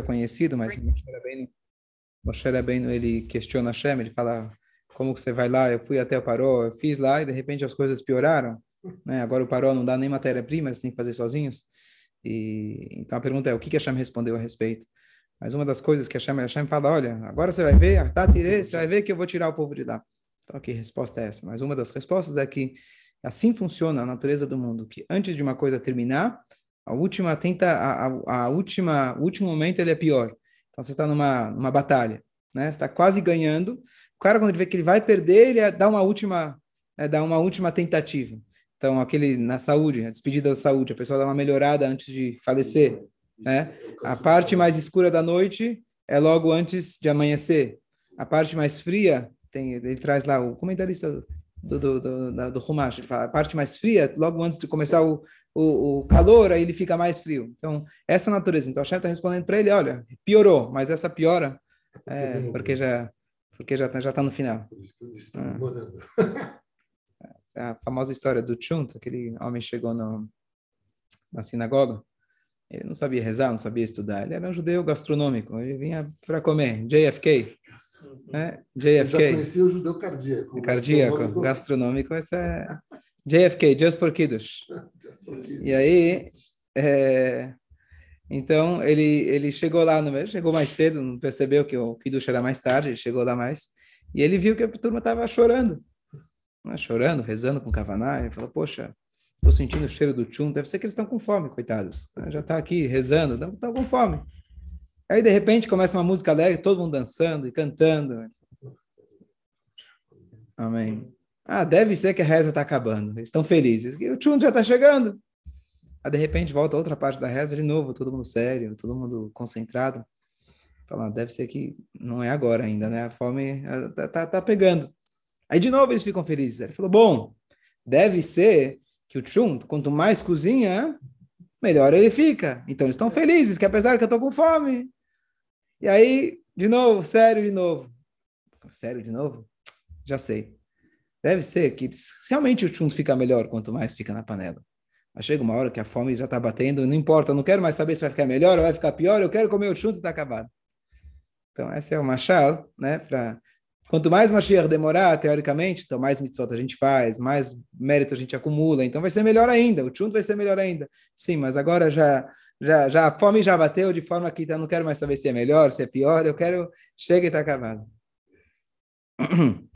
é conhecido, mas Moshe Rabbeinu, ele questiona Hashem, ele fala, como que você vai lá? Eu fui até o Paró, eu fiz lá e de repente as coisas pioraram. Né? Agora o Paró não dá nem matéria-prima, eles têm que fazer sozinhos. E, então a pergunta é, o que que Hashem respondeu a respeito? Mas uma das coisas que Hashem, Hashem fala, olha, agora você vai ver, tá, tirei, você vai ver que eu vou tirar o povo de lá. Então, que resposta é essa? Mas uma das respostas é que assim funciona a natureza do mundo, que antes de uma coisa terminar, a última tenta, a, a, a última, o último momento ele é pior. Então você está numa, numa batalha, né? Você está quase ganhando. O cara quando ele vê que ele vai perder, ele dá uma última, é, dá uma última tentativa. Então aquele na saúde, a despedida da saúde, a pessoa dá uma melhorada antes de falecer, né? A parte mais escura da noite é logo antes de amanhecer. A parte mais fria tem, ele traz lá o comentarista do do do, do, do fala a parte mais fria logo antes de começar o o, o calor, aí ele fica mais frio. Então, essa natureza. Então, a Hashem está respondendo para ele, olha, piorou, mas essa piora é porque já porque já está já tá no final. Por isso que eu disse, ah. É a famosa história do Chunt, aquele homem chegou no, na sinagoga, ele não sabia rezar, não sabia estudar, ele era um judeu gastronômico, ele vinha para comer, JFK. Né? JFK. Eu já conhecia o judeu cardíaco. Cardíaco, gastronômico, gastronômico esse é JFK, Just for Kiddush. E aí, é, então ele ele chegou lá no chegou mais cedo, não percebeu que o Kiddush era mais tarde, ele chegou lá mais e ele viu que a turma estava chorando, né, chorando, rezando com Kavaná. Ele falou: Poxa, estou sentindo o cheiro do tchum, deve ser que eles estão com fome, coitados. Já está aqui rezando, estão com fome. Aí de repente começa uma música alegre, todo mundo dançando e cantando. Amém. Ah, deve ser que a reza está acabando. Eles estão felizes. O tchum já está chegando. Aí, de repente, volta outra parte da reza de novo, todo mundo sério, todo mundo concentrado. Fala, ah, deve ser que não é agora ainda, né? A fome está tá, tá pegando. Aí, de novo, eles ficam felizes. Ele falou, bom, deve ser que o tchum, quanto mais cozinha, melhor ele fica. Então, eles estão felizes, que apesar que eu estou com fome. E aí, de novo, sério de novo. Sério de novo? Já sei. Deve ser que realmente o tchum fica melhor quanto mais fica na panela. Mas chega uma hora que a fome já está batendo, não importa, não quero mais saber se vai ficar melhor ou vai ficar pior, eu quero comer o tchum e está acabado. Então, essa é uma chave, né? Pra... Quanto mais Mashiach demorar, teoricamente, então mais mitzvot a gente faz, mais mérito a gente acumula, então vai ser melhor ainda, o tchum vai ser melhor ainda. Sim, mas agora já, já, já a fome já bateu de forma que então, não quero mais saber se é melhor, se é pior, eu quero, chega e está acabado.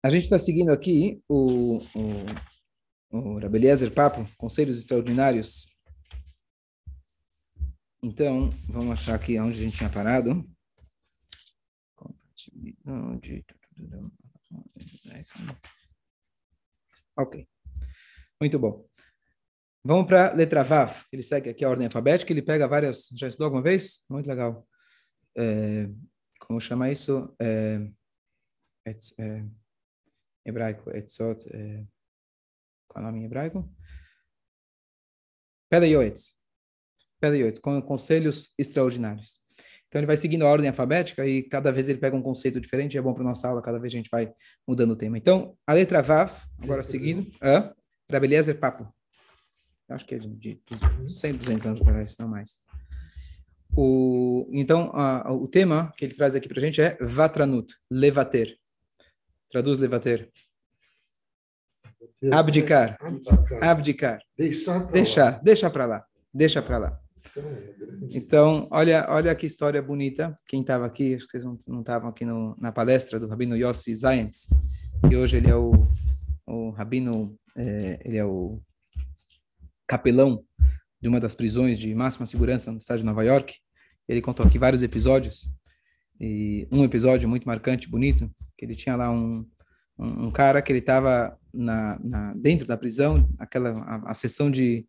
A gente está seguindo aqui o, o, o Rabeliezer Papo, Conselhos Extraordinários. Então, vamos achar aqui onde a gente tinha parado. Ok. Muito bom. Vamos para a letra Vav. Ele segue aqui a ordem alfabética, ele pega várias. Já estudou alguma vez? Muito legal. É, como chama isso? É, é, hebraico, etzot, é, qual é o nome em hebraico? Pedayoetz. Pedayoetz, com conselhos extraordinários. Então ele vai seguindo a ordem alfabética e cada vez ele pega um conceito diferente, é bom para nossa aula, cada vez a gente vai mudando o tema. Então, a letra Vav, agora seguindo, é Rabeliezer Papo. Acho que é de, de 100, 200 anos atrás, não mais. O, então, a, o tema que ele traz aqui para a gente é Vatranut, levater. Traduz levater. Abdicar. Abdicar. Deixar para deixar, lá. Deixa para lá. Deixa para lá. Então, olha, olha que história bonita. Quem estava aqui, acho que vocês não estavam aqui no, na palestra do Rabino Yossi Zayentz, e hoje ele é o, o Rabino, é, ele é o capelão de uma das prisões de máxima segurança no estado de Nova York. Ele contou aqui vários episódios, e um episódio muito marcante, bonito, que ele tinha lá um, um, um cara que ele estava na, na, dentro da prisão, aquela a, a sessão de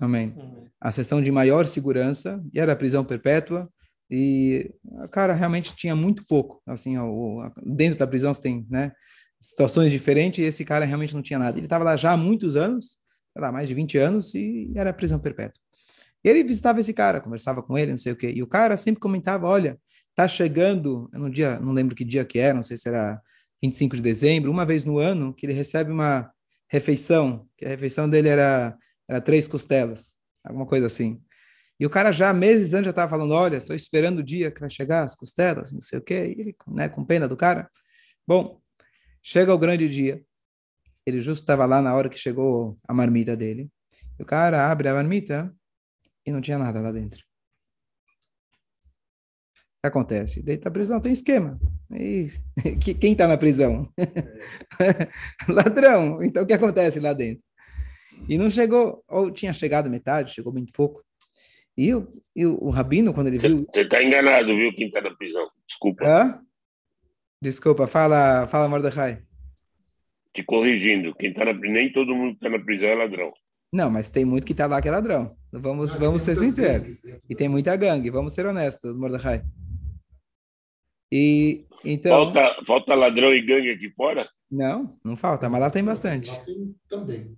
Amém. A sessão de maior segurança, e era prisão perpétua, e o cara realmente tinha muito pouco. Assim, o, dentro da prisão você tem né, situações diferentes, e esse cara realmente não tinha nada. Ele estava lá já há muitos anos, lá, mais de 20 anos, e era prisão perpétua. E ele visitava esse cara, conversava com ele, não sei o quê. E o cara sempre comentava: olha, tá chegando, no dia, não lembro que dia que era, não sei se era 25 de dezembro, uma vez no ano, que ele recebe uma refeição, que a refeição dele era era três costelas, alguma coisa assim. E o cara já, meses antes, já estava falando, olha, estou esperando o dia que vai chegar as costelas, não sei o quê, e ele, né, com pena do cara. Bom, chega o grande dia, ele justo estava lá na hora que chegou a marmita dele, e o cara abre a marmita e não tinha nada lá dentro. O que acontece? Dentro da prisão tem esquema. E quem está na prisão? Ladrão. Então o que acontece lá dentro? E não chegou, ou tinha chegado metade, chegou muito pouco. E o, e o, o Rabino, quando ele viu. Você está enganado, viu, quem está na prisão. Desculpa. Hã? Desculpa, fala, fala Mordecai. Te corrigindo, quem tá na, nem todo mundo que está na prisão é ladrão. Não, mas tem muito que está lá que é ladrão. Vamos, ah, vamos ser sinceros. E tem muita gangue, vamos ser honestos, Mordecai. E então. Falta, falta ladrão e gangue aqui fora? Não, não falta, mas lá tem bastante. Lá tem também.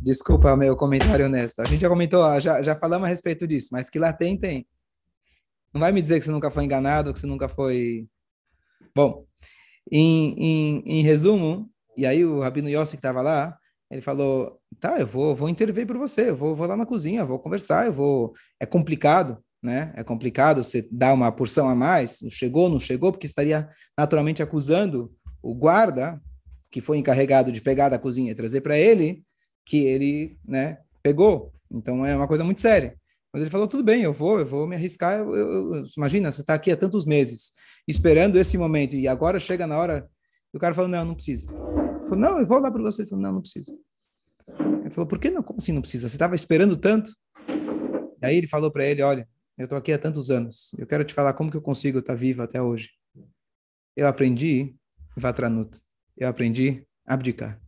Desculpa meu comentário honesto. A gente já comentou, já, já falamos a respeito disso, mas que lá tem, tem. Não vai me dizer que você nunca foi enganado, que você nunca foi. Bom, em, em, em resumo, e aí o Rabino Yossi que estava lá, ele falou: tá, eu vou, vou intervir por você, eu vou, vou lá na cozinha, vou conversar, eu vou. É complicado, né? É complicado você dar uma porção a mais, não chegou, não chegou, porque estaria naturalmente acusando o guarda, que foi encarregado de pegar da cozinha e trazer para ele, que ele, né, pegou. Então é uma coisa muito séria. Mas ele falou, tudo bem, eu vou, eu vou me arriscar. Eu, eu, eu, imagina, você está aqui há tantos meses, esperando esse momento, e agora chega na hora, e o cara falou, não, não precisa. Ele falou, não, eu vou lá para você. Ele falou, não, não precisa. Ele falou, por que não? Como assim não precisa? Você estava esperando tanto? Aí ele falou para ele, olha, eu estou aqui há tantos anos, eu quero te falar como que eu consigo estar vivo até hoje. Eu aprendi Vatranut. Eu aprendi abdicar.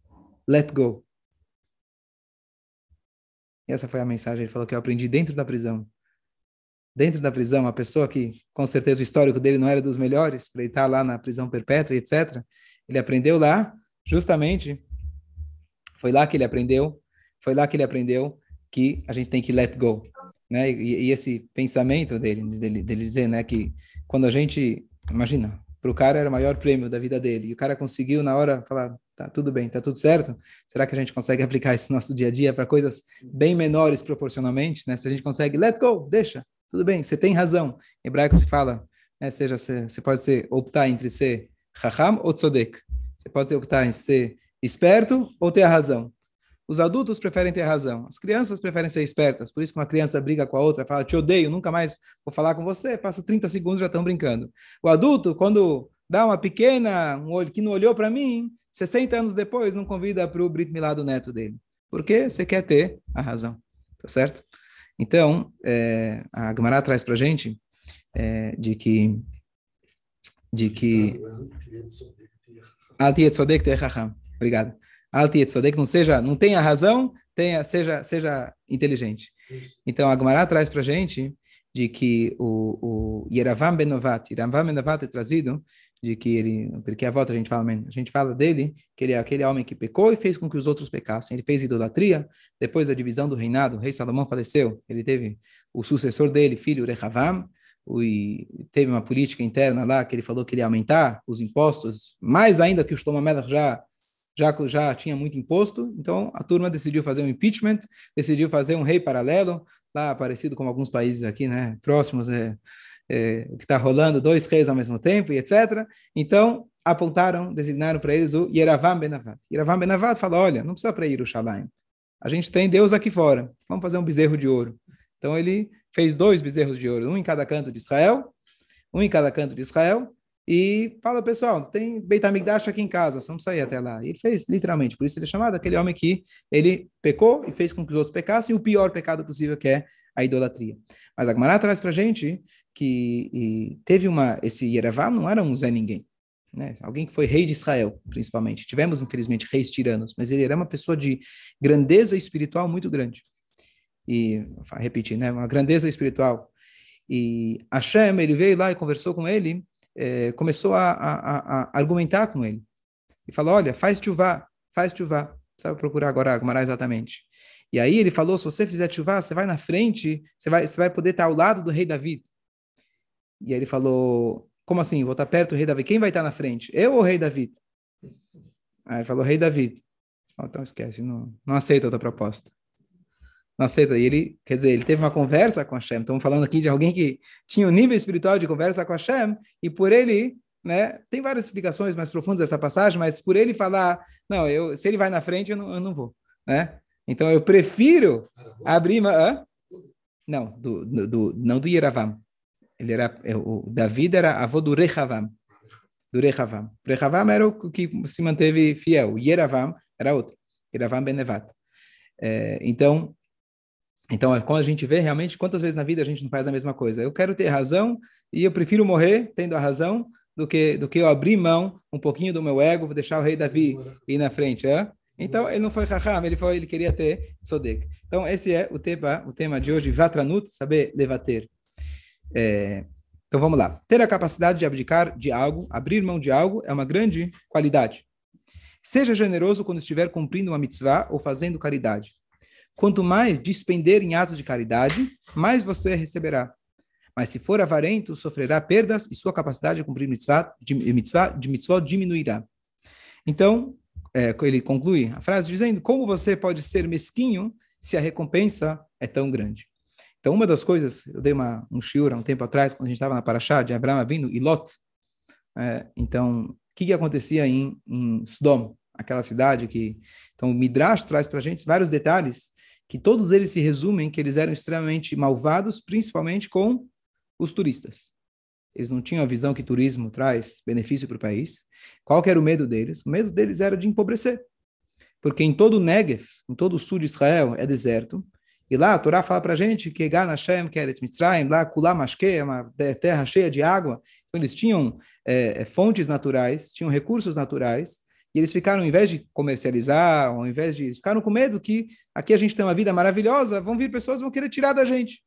Let go. E essa foi a mensagem. Ele falou que eu aprendi dentro da prisão. Dentro da prisão, a pessoa que, com certeza, o histórico dele não era dos melhores, para ele estar lá na prisão perpétua, etc. Ele aprendeu lá, justamente, foi lá que ele aprendeu, foi lá que ele aprendeu que a gente tem que let go. Né? E, e esse pensamento dele, dele, dele dizer né, que quando a gente, imagina, para o cara era o maior prêmio da vida dele, e o cara conseguiu na hora falar, Tá tudo bem, tá tudo certo? Será que a gente consegue aplicar isso no nosso dia a dia para coisas bem menores proporcionalmente? Né? Se a gente consegue, let go, deixa, tudo bem, você tem razão. Em hebraico se fala, né, seja, você pode ser, optar entre ser raham ou tzodek. Você pode optar em ser esperto ou ter a razão. Os adultos preferem ter razão. As crianças preferem ser espertas. Por isso que uma criança briga com a outra, fala, te odeio, nunca mais vou falar com você. Passa 30 segundos já estão brincando. O adulto, quando dá uma pequena, um olho que não olhou para mim, 60 anos depois, não convida para o Brit Milá do neto dele. Porque você quer ter a razão, tá certo? Então, é, a Gemara traz para a gente é, de que de que Alti Tzodek Obrigado. Alti Tzodek não seja, não tenha razão, tenha, seja, seja inteligente. Então, a Gemara traz para a gente de que o, o Yeravam Benovat, Yeravam Benovat é trazido de que ele, porque a volta a gente fala, a gente fala dele, que ele é aquele homem que pecou e fez com que os outros pecassem. Ele fez idolatria, depois da divisão do reinado, o rei Salomão faleceu, ele teve o sucessor dele, filho Rehavam, e teve uma política interna lá que ele falou que ele ia aumentar os impostos, mais ainda que o Shlomo Melech já já, já tinha muito imposto, então a turma decidiu fazer um impeachment, decidiu fazer um rei paralelo, lá parecido com alguns países aqui, né, próximos, é, é, o que está rolando, dois reis ao mesmo tempo, e etc. Então, apontaram, designaram para eles o Yeravam Benavat. Yeravam Benavat fala, olha, não precisa para Yerushalayim. A gente tem Deus aqui fora. Vamos fazer um bezerro de ouro. Então, ele fez dois bezerros de ouro, um em cada canto de Israel, um em cada canto de Israel, e fala, pessoal, tem Beit HaMikdash aqui em casa, vamos sair até lá. E ele fez, literalmente, por isso ele é chamado aquele homem que ele pecou e fez com que os outros pecassem, o pior pecado possível que é a idolatria. Mas a Gemara traz para gente que teve uma, esse Yerevam não era um Zé Ninguém, né? alguém que foi rei de Israel, principalmente. Tivemos, infelizmente, reis tiranos, mas ele era uma pessoa de grandeza espiritual muito grande. E, repetir, né? uma grandeza espiritual. E Hashem, ele veio lá e conversou com ele, é, começou a, a, a, argumentar com ele. E falou, olha, faz chuvá, faz chuvá. Precisa procurar agora a Gemara exatamente. E aí ele falou: se você fizer chuva, você vai na frente, você vai, você vai poder estar ao lado do rei David. E aí ele falou: como assim? Vou estar perto do rei David? Quem vai estar na frente? Eu ou o rei David? Aí ele falou: rei David. então esquece, não, não aceita outra proposta. Não aceita. E ele, quer dizer, ele teve uma conversa com Hashem. Estamos falando aqui de alguém que tinha um nível espiritual de conversa com Hashem, e por ele, né, tem várias explicações mais profundas dessa passagem, mas por ele falar, não, eu, se ele vai na frente, eu não, eu não vou, né? Então eu prefiro abrir, hã? não, do, do, não do Yeravam. Ele era, é, o David era avô do Rehavam, do Rehavam. Rehavam era o que se manteve fiel. Yeravam era outro. Yeravam Benevat. É, então, então, quando a gente vê realmente quantas vezes na vida a gente não faz a mesma coisa. Eu quero ter razão e eu prefiro morrer tendo a razão do que do que eu abrir mão um pouquinho do meu ego, vou deixar o rei Davi ir na frente, é? Então ele não foi raham, ele foi, ele queria ter sodek. Então esse é o tema, o tema de hoje, vatranut, saber levater. É, então vamos lá. Ter a capacidade de abdicar de algo, abrir mão de algo é uma grande qualidade. Seja generoso quando estiver cumprindo uma mitzvah ou fazendo caridade. Quanto mais despender em atos de caridade, mais você receberá. Mas se for avarento, sofrerá perdas e sua capacidade de cumprir mitzvah, de, mitzvah, de mitzvah diminuirá. Então, é, ele conclui a frase dizendo: Como você pode ser mesquinho se a recompensa é tão grande? Então, uma das coisas, eu dei uma, um shiur há um tempo atrás, quando a gente estava na Paraxá de Abraão vindo e Lot. É, então, o que, que acontecia em, em Sodom, aquela cidade que. Então, o Midrash traz para a gente vários detalhes que todos eles se resumem que eles eram extremamente malvados, principalmente com os turistas. Eles não tinham a visão que turismo traz benefício para o país. Qual era o medo deles? O medo deles era de empobrecer. Porque em todo o Negev, em todo o sul de Israel, é deserto. E lá a Torá fala para a gente que Gan Hashem, Keret Mitzrayim, lá Kulam Mashke, é uma terra cheia de água. Então eles tinham é, fontes naturais, tinham recursos naturais, e eles ficaram, ao invés de comercializar, ao invés de. Ficaram com medo que aqui a gente tem uma vida maravilhosa, vão vir pessoas vão querer tirar da gente.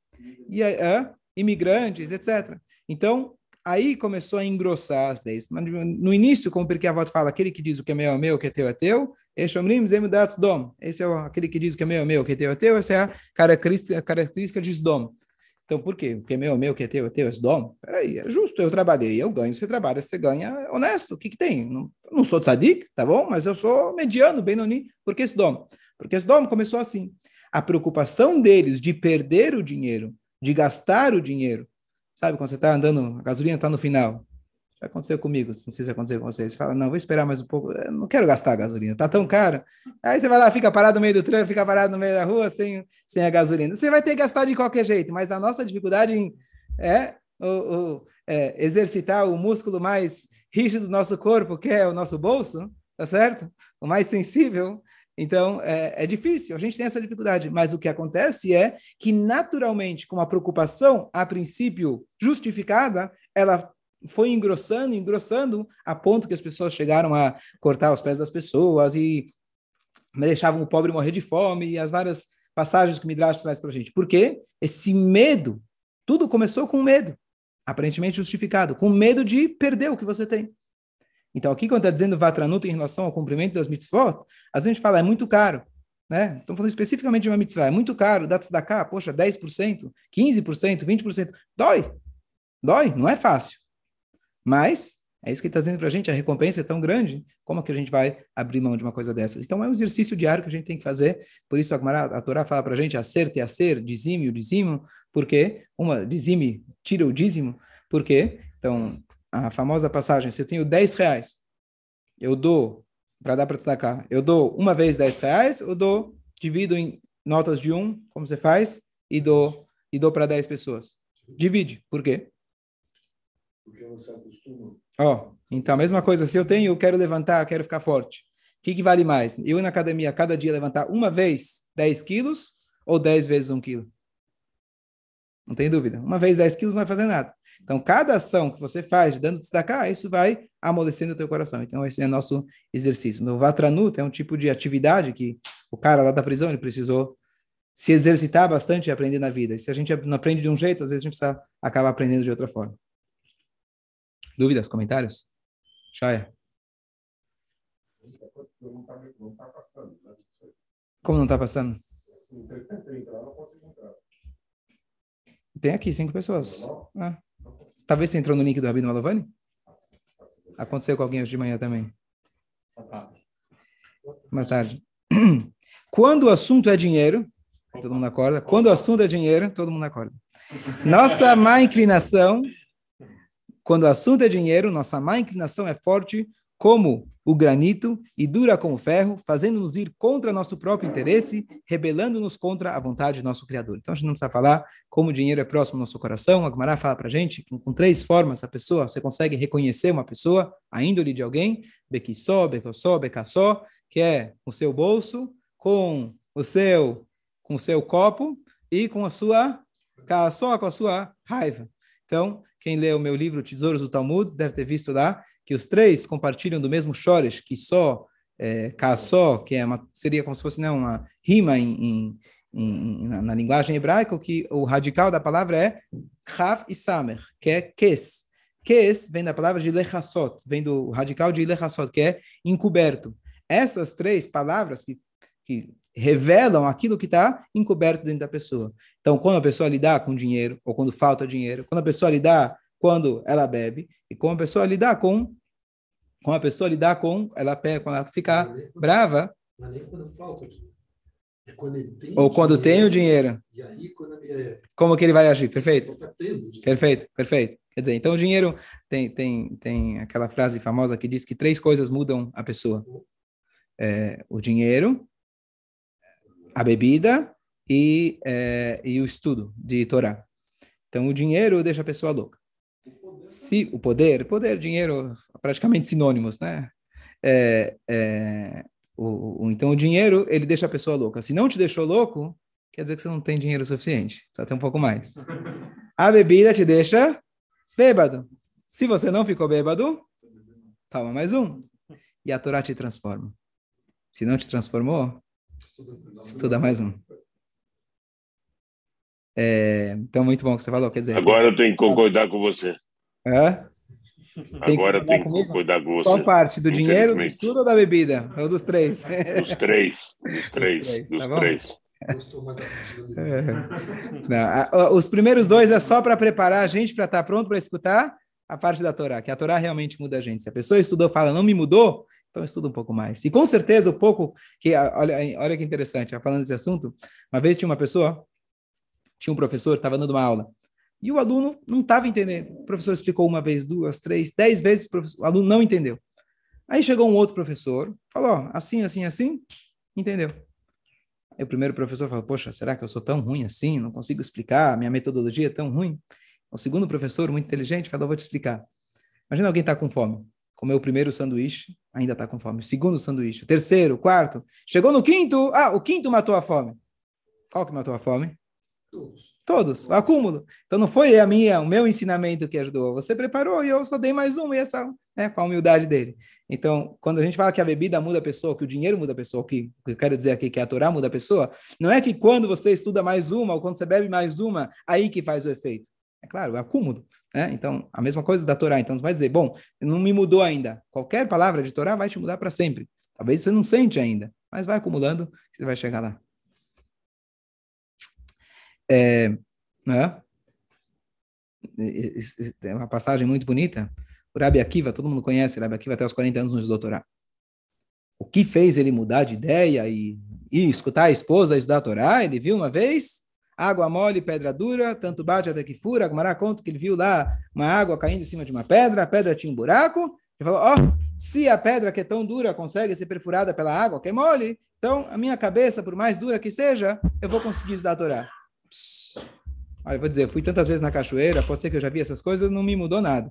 E é, imigrantes, etc. Então, aí começou a engrossar as leis. No início, como porque a volta fala, aquele que diz o que é meu é meu, o que é teu é teu, esse é aquele que diz o que é meu é meu, o que é teu é teu, essa é a característica, a característica de Sdom. Então, por quê? O que é meu meu, que é teu é teu, é Sdom? Peraí, é justo, eu trabalhei, eu ganho, você trabalha, você ganha, é honesto, o que que tem? Não, não sou tzadik, tá bom? Mas eu sou mediano, Benoni, por que Sdom? Porque Sdom começou assim. A preocupação deles de perder o dinheiro, de gastar o dinheiro, sabe, quando você está andando, a gasolina está no final, aconteceu comigo, não sei se aconteceu com vocês. Você fala, não, vou esperar mais um pouco, eu não quero gastar a gasolina, tá tão caro. Aí você vai lá, fica parado no meio do trânsito, fica parado no meio da rua sem, sem a gasolina. Você vai ter que gastar de qualquer jeito, mas a nossa dificuldade em, é, o, o, é exercitar o músculo mais rígido do nosso corpo, que é o nosso bolso, tá certo? O mais sensível. Então, é, é difícil, a gente tem essa dificuldade. Mas o que acontece é que, naturalmente, com uma preocupação, a princípio justificada, ela foi engrossando, engrossando, a ponto que as pessoas chegaram a cortar os pés das pessoas e deixavam o pobre morrer de fome e as várias passagens que o Midrash traz para a gente. Por quê? Esse medo, tudo começou com medo, aparentemente justificado, com medo de perder o que você tem. Então, aqui quando está dizendo Vatranuta em relação ao cumprimento das mitzvot, a gente fala, é muito caro. Né? Estamos falando especificamente de uma mitzvah, é muito caro, dá cá, poxa, 10%, 15%, 20%, dói. Dói, não é fácil. Mas é isso que está dizendo para a gente, a recompensa é tão grande, como é que a gente vai abrir mão de uma coisa dessas? Então é um exercício diário que a gente tem que fazer, por isso a, a Torá fala para a gente, acerto e acer, dizime o dízimo, porque uma, dizime, tira o dízimo, porque, então, a famosa passagem, se eu tenho 10 reais, eu dou, para dar para destacar, eu dou uma vez 10 reais, eu dou, divido em notas de um, como você faz, e dou, e dou para 10 pessoas. Divide, por quê? Porque você acostuma. Ó, oh, então, a mesma coisa, se eu tenho, eu quero levantar, quero ficar forte. O que, que vale mais? Eu ir na academia cada dia levantar uma vez 10 quilos ou 10 vezes 1 quilo? Não tem dúvida. Uma vez 10 quilos não vai fazer nada. Então, cada ação que você faz, dando destacar, isso vai amolecendo o teu coração. Então, esse é nosso exercício. No Vatranut é um tipo de atividade que o cara lá da prisão, ele precisou se exercitar bastante e aprender na vida. E se a gente não aprende de um jeito, às vezes a gente precisa acabar aprendendo de outra forma. Dúvidas, comentários? Shaya? Como não está passando? Tem aqui cinco pessoas. Ah. Talvez você entrou no link do Rabino Malovani? Aconteceu com alguém hoje de manhã também. Boa tarde. Quando o assunto é dinheiro, todo mundo acorda. Quando o assunto é dinheiro, todo mundo acorda. Nossa má inclinação, quando o assunto é dinheiro, nossa má inclinação é forte como o granito e dura como ferro, fazendo-nos ir contra nosso próprio interesse, rebelando-nos contra a vontade do nosso Criador. Então a gente não precisa falar como o dinheiro é próximo ao nosso coração. A Gemara fala para a gente que com três formas a pessoa, você consegue reconhecer uma pessoa, a índole de alguém, bequissó, becossó, becassó, que é o seu bolso, com o seu, com o seu copo e com a sua só com a sua raiva. Então, quem lê o meu livro Tesouros do Talmud deve ter visto lá que os três compartilham do mesmo chores, que só, é, só, que é uma, seria como se fosse né, uma rima em, em, em, na, na, linguagem hebraica, que o radical da palavra é chav e samer, que é kes. Kes vem da palavra de lechassot, vem do radical de lechassot, que é encoberto. Essas três palavras que, que revelam aquilo que está encoberto dentro da pessoa. Então, quando a pessoa lidar com dinheiro, ou quando falta dinheiro, quando a pessoa lidar quando ela bebe, e como a pessoa lidar com, com a pessoa lidar com, ela pega, quando ela ficar quando, brava. Não é nem quando falta dinheiro. É quando ele tem ou quando dinheiro, tem o dinheiro. E aí, quando ele é, Como que ele vai agir? Perfeito. Tá perfeito, perfeito. Quer dizer, então o dinheiro tem, tem, tem aquela frase famosa que diz que três coisas mudam a pessoa. É, o dinheiro, a bebida e, é, e o estudo de Torá. Então, o dinheiro deixa a pessoa louca se o poder, poder, dinheiro, praticamente sinônimos, né? É, é, o, o, então o dinheiro ele deixa a pessoa louca. Se não te deixou louco, quer dizer que você não tem dinheiro suficiente, só tem um pouco mais. A bebida te deixa bêbado. Se você não ficou bêbado, toma mais um. E a Torá te transforma. Se não te transformou, estuda mais um. É, então, muito bom que você falou. Quer dizer, Agora eu tenho que concordar com você. É? Tem Agora tem que cuidar com você. Qual parte? Do dinheiro, do estudo ou da bebida? Ou dos três? Dos três. Dos três. três, dos tá três. É. Não, os primeiros dois é só para preparar a gente para estar tá pronto para escutar a parte da Torá, que a Torá realmente muda a gente. Se a pessoa estudou fala, não me mudou, então estuda um pouco mais. E com certeza o pouco, que olha, olha que interessante, falando desse assunto, uma vez tinha uma pessoa, tinha um professor, estava dando uma aula, e o aluno não estava entendendo. O professor explicou uma vez, duas, três, dez vezes, o aluno não entendeu. Aí chegou um outro professor, falou, assim, assim, assim, entendeu. Aí o primeiro professor falou, poxa, será que eu sou tão ruim assim? Não consigo explicar, minha metodologia é tão ruim. O segundo professor, muito inteligente, falou, vou te explicar. Imagina alguém está com fome. Comeu o primeiro sanduíche, ainda está com fome. O segundo sanduíche, o terceiro, o quarto. Chegou no quinto, ah, o quinto matou a fome. Qual que matou a fome? Todos. Todos, o acúmulo. Então não foi a minha, o meu ensinamento que ajudou. Você preparou e eu só dei mais um, e essa, né, com a humildade dele. Então, quando a gente fala que a bebida muda a pessoa, que o dinheiro muda a pessoa, que, o que eu quero dizer aqui que a Torá muda a pessoa, não é que quando você estuda mais uma ou quando você bebe mais uma, aí que faz o efeito. É claro, é acúmulo. Né? Então, a mesma coisa da Torá. Então, você vai dizer, bom, não me mudou ainda. Qualquer palavra de Torá vai te mudar para sempre. Talvez você não sente ainda, mas vai acumulando, você vai chegar lá. É, né? É uma passagem muito bonita. O Rabi Akiva, todo mundo conhece, o Rabi Akiva até os 40 anos no doutorado. O que fez ele mudar de ideia e, e escutar a esposa estudar a Torá? Ele viu uma vez água mole, pedra dura, tanto bate até que fura. Agmará conta que ele viu lá uma água caindo em cima de uma pedra, a pedra tinha um buraco. Ele falou: Ó, oh, se a pedra que é tão dura consegue ser perfurada pela água que é mole, então a minha cabeça, por mais dura que seja, eu vou conseguir estudar a Torá. Olha, vou dizer, eu fui tantas vezes na cachoeira, pode ser que eu já vi essas coisas, não me mudou nada.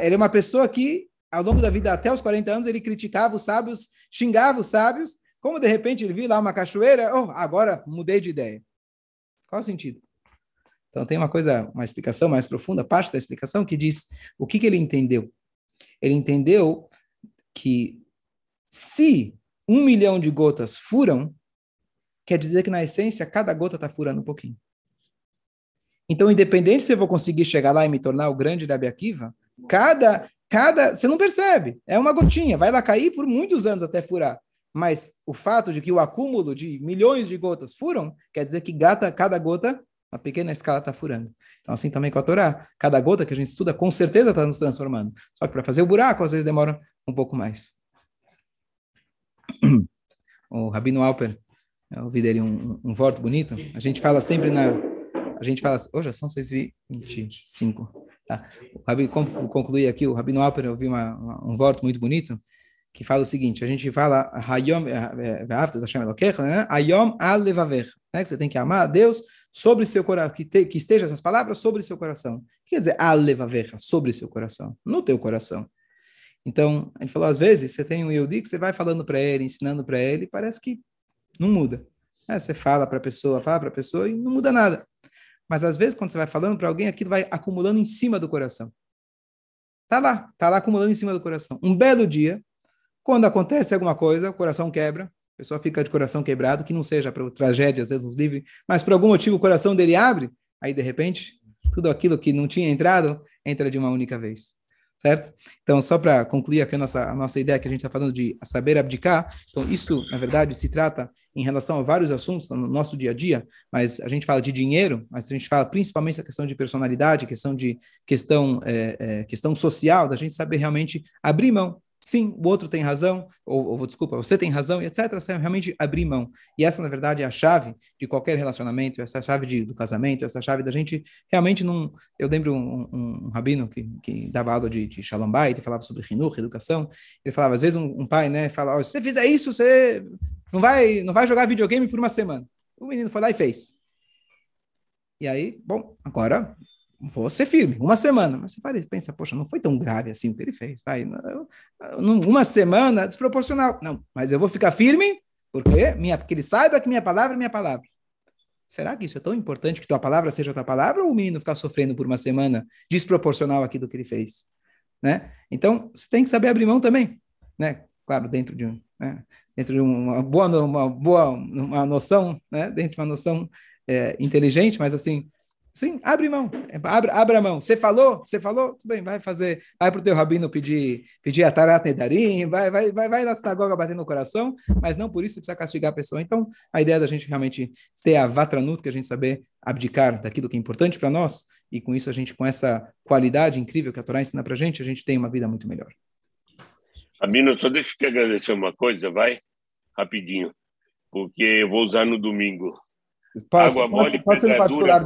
Ele é uma pessoa que, ao longo da vida, até os 40 anos, ele criticava os sábios, xingava os sábios, como de repente ele viu lá uma cachoeira, oh, agora mudei de ideia. Qual o sentido? Então tem uma coisa, uma explicação mais profunda, parte da explicação que diz o que, que ele entendeu. Ele entendeu que se um milhão de gotas furam, quer dizer que na essência cada gota está furando um pouquinho. Então, independente se eu vou conseguir chegar lá e me tornar o grande Rabi Akiva, cada, cada, você não percebe, é uma gotinha, vai lá cair por muitos anos até furar. Mas o fato de que o acúmulo de milhões de gotas furam, quer dizer que gata, cada gota, a pequena escala está furando. Então, assim também com a Torá, cada gota que a gente estuda, com certeza está nos transformando. Só que para fazer o buraco, às vezes demora um pouco mais. o Rabino Alper, eu ouvi dele um, um, voto bonito. A gente fala sempre na. A gente fala. Hoje oh, são 6h25. Tá. O Rabino conclui aqui, o Rabino Alper, eu ouvi uma, uma, um voto muito bonito, que fala o seguinte: a gente fala Hayom eh, eh, né? Hayom né? Que você tem que amar a Deus sobre seu coração, que, que esteja essas palavras sobre seu coração. O que quer dizer al sobre seu coração, no teu coração. Então, gente falou, às vezes, você tem um Yehudi que você vai falando para ele, ensinando para ele, parece que não muda. É, você fala para a pessoa, fala para a pessoa e não muda nada. Mas, às vezes, quando você vai falando para alguém, aquilo vai acumulando em cima do coração. Tá lá, tá lá acumulando em cima do coração. Um belo dia, quando acontece alguma coisa, o coração quebra, a pessoa fica de coração quebrado, que não seja para tragédias, Deus nos livre, mas por algum motivo o coração dele abre, aí de repente, tudo aquilo que não tinha entrado, entra de uma única vez certo? Então, só para concluir aqui a nossa, a nossa ideia que a gente está falando de saber abdicar, então isso, na verdade, se trata em relação a vários assuntos no nosso dia a dia, mas a gente fala de dinheiro, mas a gente fala principalmente da questão de personalidade, questão de questão, é, é, questão social, da gente saber realmente abrir mão sim, o outro tem razão, ou, ou desculpa, você tem razão, e etc. Você realmente abrir mão. E essa, na verdade, é a chave de qualquer relacionamento, essa é a chave de, do casamento, essa é a chave da gente realmente não. Eu lembro um, um, um rabino que, que dava aula de, de Shalom Bait, falava sobre Hinur, educação. Ele falava, às vezes, um, um pai, né, fala: oh, se você fizer isso, você não vai, não vai jogar videogame por uma semana. O menino foi lá e fez. E aí, bom, agora vou ser firme, uma semana. Mas você pensa, poxa, não foi tão grave assim o que ele fez. Vai, uma semana, desproporcional. Não, mas eu vou ficar firme, porque, minha, porque ele saiba que minha palavra é minha palavra. Será que isso é tão importante que tua palavra seja tua palavra ou o menino ficar sofrendo por uma semana desproporcional aqui do que ele fez? Né? Então, você tem que saber abrir mão também, né? Claro, dentro de um, né? dentro de uma boa, uma boa uma noção, né? Dentro de uma noção é, inteligente, mas assim, Sim, abre mão. Abre, abre a mão. Você falou? Você falou? Tudo bem, vai fazer. Vai para o teu rabino pedir, pedir a Tarat Nedarim, vai, vai, vai, vai na sinagoga bater no coração, mas não por isso precisa castigar a pessoa. Então, a ideia da gente realmente ter a vatranut, que a gente saber abdicar daquilo que é importante para nós, e com isso a gente, com essa qualidade incrível que a Torá ensina para a gente, a gente tem uma vida muito melhor. Rabino, só deixa eu te agradecer uma coisa, vai? Rapidinho. Porque eu vou usar no domingo. Pode, pode, pode ser no particular depois.